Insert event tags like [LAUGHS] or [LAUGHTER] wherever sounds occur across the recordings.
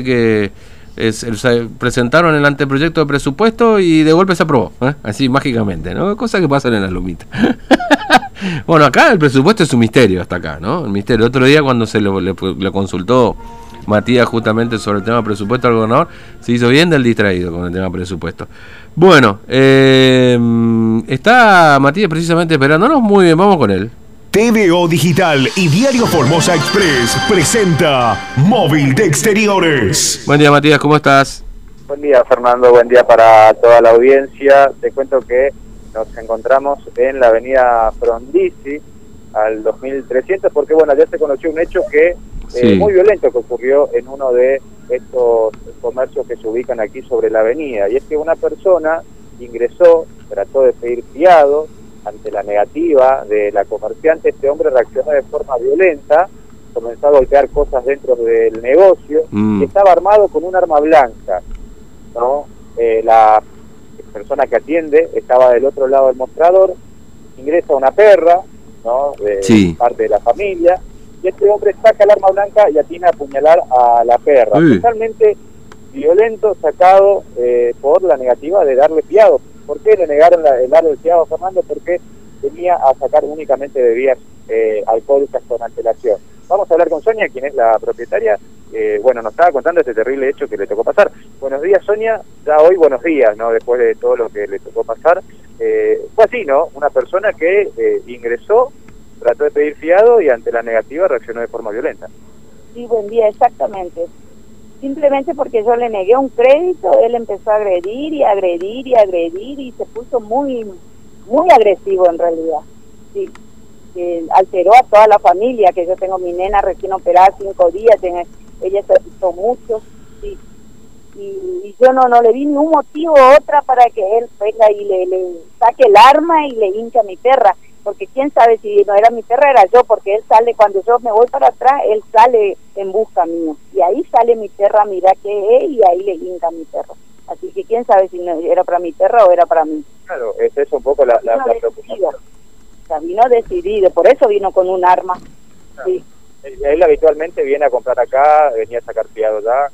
que es, el- presentaron el anteproyecto de presupuesto y de golpe se aprobó, ¿eh? así mágicamente, ¿no? Cosas que pasan en las lumitas. [LAUGHS] bueno, acá el presupuesto es un misterio hasta acá, ¿no? El misterio. Otro día cuando se lo, le, le consultó Matías justamente sobre el tema presupuesto al gobernador, se hizo bien del distraído con el tema presupuesto. Bueno, eh, está Matías precisamente esperándonos, muy bien, vamos con él. TVO Digital y Diario Formosa Express presenta Móvil de Exteriores. Buen día Matías, ¿cómo estás? Buen día Fernando, buen día para toda la audiencia. Te cuento que nos encontramos en la avenida Frondizi al 2300 porque bueno, ya se conoció un hecho que Sí. eh, muy violento que ocurrió en uno de estos comercios que se ubican aquí sobre la avenida y es que una persona ingresó, trató de pedir fiado ante la negativa de la comerciante, este hombre reaccionó de forma violenta, comenzó a golpear cosas dentro del negocio Mm. y estaba armado con un arma blanca. ¿no? Eh, la persona que atiende estaba del otro lado del mostrador, ingresa una perra, ¿no? De Sí. parte de la familia, y este hombre saca el arma blanca y atina a apuñalar a la perra. Uy. Totalmente violento, sacado eh, por la negativa de darle fiado. ¿Por qué le negaron la- el darle el fiado, Fernando? Porque venía a sacar únicamente bebidas eh, alcohólicas con antelación. Vamos a hablar con Sonia, quien es la propietaria. Eh, bueno, nos estaba contando este terrible hecho que le tocó pasar. Buenos días, Sonia. Ya hoy buenos días, ¿no? Después de todo lo que le tocó pasar. Eh, fue así, ¿no? Una persona que eh, ingresó, trató de pedir fiado y ante la negativa reaccionó de forma violenta. Sí, buen día, exactamente. Simplemente porque yo le negué un crédito, él empezó a agredir y agredir y agredir y se puso muy, muy agresivo en realidad. Sí, alteró a toda la familia, que yo tengo mi nena recién operada cinco días, tiene- ella se asustó mucho. Y, y yo no, no le vi ningún motivo otra para que él venga y le, le saque el arma y le hincha a mi perra porque quién sabe si no era mi perra, era yo, porque él sale, cuando yo me voy para atrás, él sale en busca mío. Y ahí sale mi perra, mira qué es, y ahí le hinca mi perro. Así que quién sabe si no era para mi perra o era para mí. Claro, es eso un poco la, la, la preocupación. O sea, vino decidido, por eso vino con un arma. Sí. Él, él habitualmente viene a comprar acá, venía a sacar fiado ya.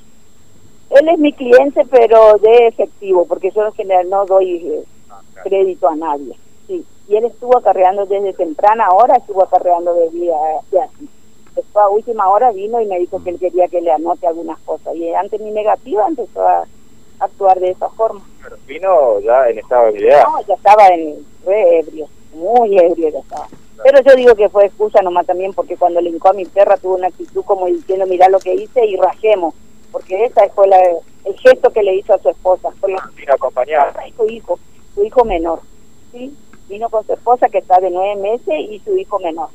Él es mi cliente, pero de efectivo, porque yo en general no doy eh, Ah, claro. crédito a nadie. Y él estuvo acarreando desde temprana hora, estuvo acarreando bebida de así. Después a última hora vino y me dijo que él quería que le anote algunas cosas. Y ante mi negativa empezó a actuar de esa forma. Claro, Vino ya en estado de ebriedad. No, ya estaba en re ebrio, muy ebrio ya estaba. Pero yo digo que fue excusa nomás también porque cuando le hincó a mi perra tuvo una actitud como diciendo, mira lo que hice y rajemos. Porque esa fue la, el gesto que le hizo a su esposa. Fue la Vino acompañado. y su hijo, su hijo menor, ¿sí? Vino con su esposa que está de nueve meses y su hijo menor.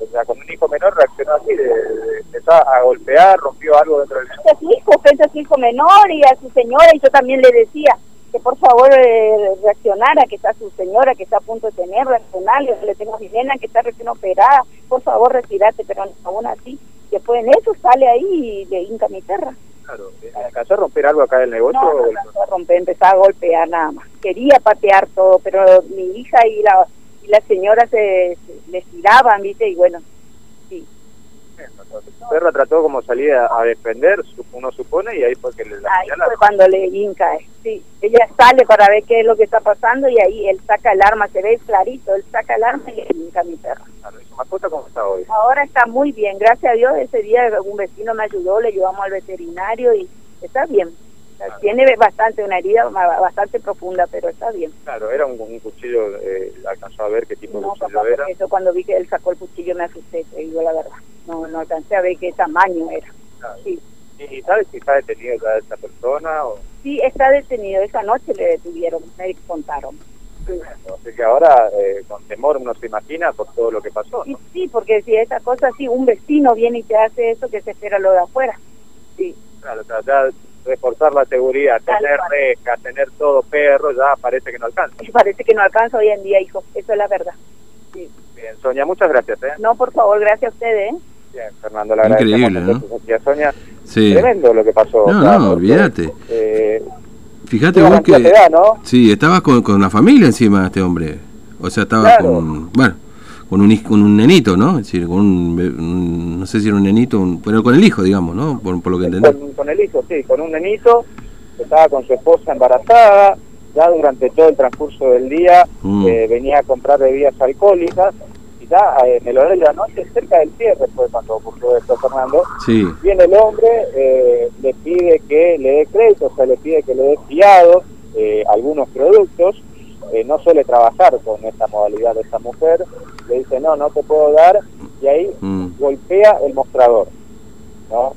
O sea, con un hijo menor reaccionó así, de, de- empezó a golpear, rompió algo dentro del a su hijo, frente a su hijo menor y a su señora, y yo también le decía que por favor eh, reaccionara, que está su señora que está a punto de tener, reaccionarle, le tengo a mi nena que está recién operada, por favor retirate, pero aún así, después en eso sale ahí y le hinca mi perra. Claro, ¿alcanzó a romper algo acá del negocio? No, no alcanzó a romper, empezaba a golpear nada más. Quería patear todo, pero mi hija y la y la señora se, se les tiraban, ¿viste? Y bueno. El perro trató como salir a, a defender, uno supone, y ahí fue que le la Ahí fue cuando le hinca, eh. sí. Ella sale para ver qué es lo que está pasando y ahí él saca el arma, se ve clarito, él saca el arma y le hinca a mi perro. Claro, ¿y su mascota cómo está hoy? Ahora está muy bien, gracias a Dios, ese día un vecino me ayudó, le llevamos al veterinario y está bien. O sea, Ah. Tiene bastante, una herida bastante profunda, pero está bien. Claro, era un, un cuchillo, eh, alcanzó a ver qué tipo de No, cuchillo papá, era. yo cuando vi que él sacó el cuchillo me asusté, te digo la verdad. No, no alcancé a ver qué tamaño era. Sí. ¿Y y sabes si está detenido ya esta persona? O, Sí, está detenido. Esa noche le detuvieron, me contaron. Así que ahora, eh, con temor, uno se imagina por todo lo que pasó, Y ¿no? sí, porque si esa cosa así, un vecino viene y te hace eso, que se espera lo de afuera. Sí, Claro, sea, ya reforzar la seguridad, Tal tener cual. rejas, tener todo perro, ya parece que no alcanza. y [LAUGHS] parece que no alcanza hoy en día, hijo. Eso es la verdad. Sí. Bien, Sonia, muchas gracias, ¿eh? No, por favor, gracias a ustedes. ¿eh? Bien, Fernando, agradecemos Increíble, Sonia. Sí. Tremendo lo que pasó. No, no, olvídate. Eh, Fíjate vos que... de edad, ¿no? Sí, estabas con, con la familia encima de este hombre. O sea, estaba Claro. con... Bueno, con un, con un nenito, ¿no? Es decir, con un, un- no sé si era un nenito, un- pero con el hijo, digamos, ¿no? Por, por lo que entendí. Con, con el hijo, sí, con un nenito, estaba con su esposa embarazada, ya durante todo el transcurso del día Mm. eh, venía a comprar bebidas alcohólicas, ya eh, en el horario de la noche, cerca del cierre fue cuando ocurrió esto, Fernando, Sí, viene el hombre, eh, le pide que le dé crédito, o sea, le pide que le dé fiado eh, algunos productos, eh, no suele trabajar con esta modalidad de esta mujer, le dice, no, no te puedo dar, y ahí Mm. golpea el mostrador, ¿no?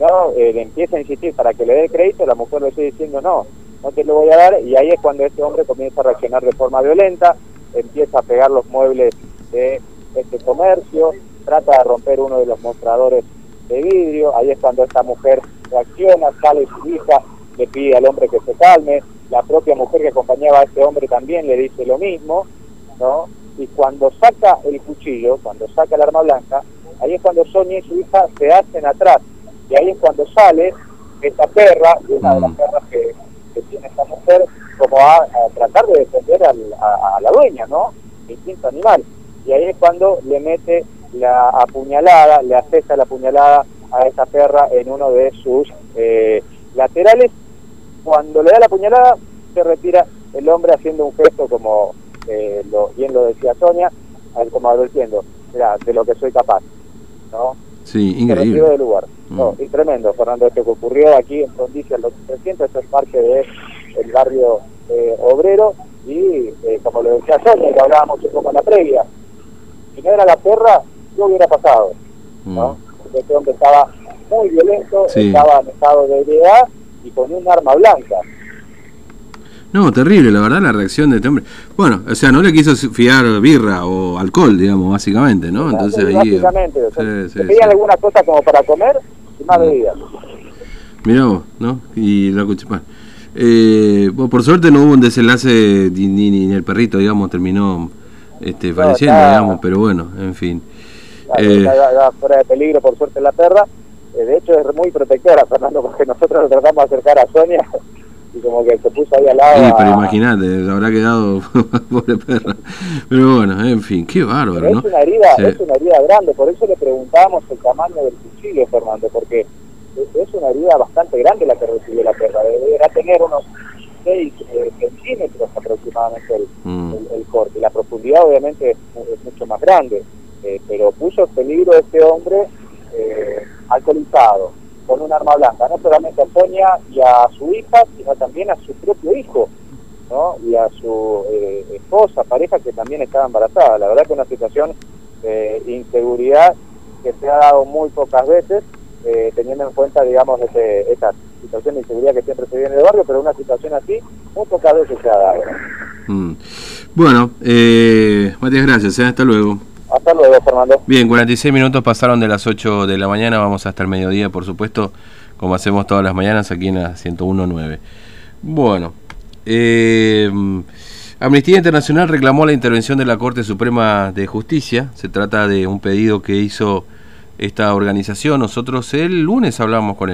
No, le empieza a insistir para que le dé crédito, la mujer le sigue diciendo, no, no te lo voy a dar, y ahí es cuando este hombre comienza a reaccionar de forma violenta, empieza a pegar los muebles de este comercio, trata de romper uno de los mostradores de vidrio, ahí es cuando esta mujer reacciona, sale su hija, le pide al hombre que se calme, la propia mujer que acompañaba a este hombre también le dice lo mismo, ¿no? Y cuando saca el cuchillo, cuando saca el arma blanca, ahí es cuando Sonia y su hija se hacen atrás, y ahí es cuando sale esta perra, una de las Mm. perras que, que tiene esta mujer, como a, a tratar de defender al- a, a la dueña, ¿no? El instinto animal. Y ahí es cuando le mete la apuñalada, le asesta la apuñalada a esta perra en uno de sus eh, laterales. Cuando le da la apuñalada, se retira el hombre haciendo un gesto como eh, lo, bien lo decía Sonia, como advirtiendo, mira, de lo que soy capaz, ¿no? sí, increíble. del lugar. No, Mm. y tremendo, Fernando, esto que ocurrió aquí en Frondicia, el 2300, esto es parte del el barrio eh, obrero, y eh, como le decía Sonia, que hablábamos un poco en la previa, no era la perra, ¿qué hubiera pasado? ¿no? Mm. Porque este hombre estaba muy violento, Sí. estaba en estado de ebriedad y con un arma blanca. No, terrible, la verdad, la reacción de este hombre. Bueno, o sea, no le quiso fiar birra o alcohol, digamos, básicamente, ¿no? Entonces Sí, ahí... Básicamente, o sea, Sí, pedían algunas cosas como para comer y más Mm. bebidas. Mirá vos, ¿no? Y la cuch- bueno, eh, bueno, por suerte no hubo un desenlace ni, ni, ni el perrito, digamos, terminó este, falleciendo, está- digamos, pero bueno, en fin. Eh, está, fuera de peligro, por suerte, la perra. Eh, de hecho, es muy protectora, Fernando, [LAUGHS] porque nosotros lo tratamos de acercar a Sonia y como que se puso ahí al lado. Sí, pero imagínate, habrá quedado [LAUGHS] pobre perra. Pero bueno, en fin, qué bárbaro, Pero ¿no? es una herida, Sí. es una herida grande, por eso le preguntábamos el tamaño del cuchillo, Fernando, porque es- es una herida bastante grande la que recibió la perra, deberá tener unos 6 centímetros aproximadamente el, Mm. el- el corte, la obviamente es, mucho más grande, eh, pero puso en peligro a este hombre eh, alcoholizado, con un arma blanca, no solamente a Sonia y a su hija, sino también a su propio hijo, ¿no? y a su eh, esposa, pareja que también estaba embarazada. La verdad que una situación de inseguridad que se ha dado muy pocas veces, eh, teniendo en cuenta, digamos, este, esta situación de inseguridad que siempre se vive en el barrio, pero una situación así muy pocas veces se ha dado. Mm. Bueno, eh, Matías, gracias, ¿eh? hasta luego. Hasta luego, Fernando. Bien, 46 minutos pasaron de las 8 de la mañana, vamos hasta el mediodía, por supuesto, como hacemos todas las mañanas aquí en la 101.9. Bueno, eh, Amnistía Internacional reclamó la intervención de la Corte Suprema de Justicia, se trata de un pedido que hizo esta organización, nosotros el lunes hablamos con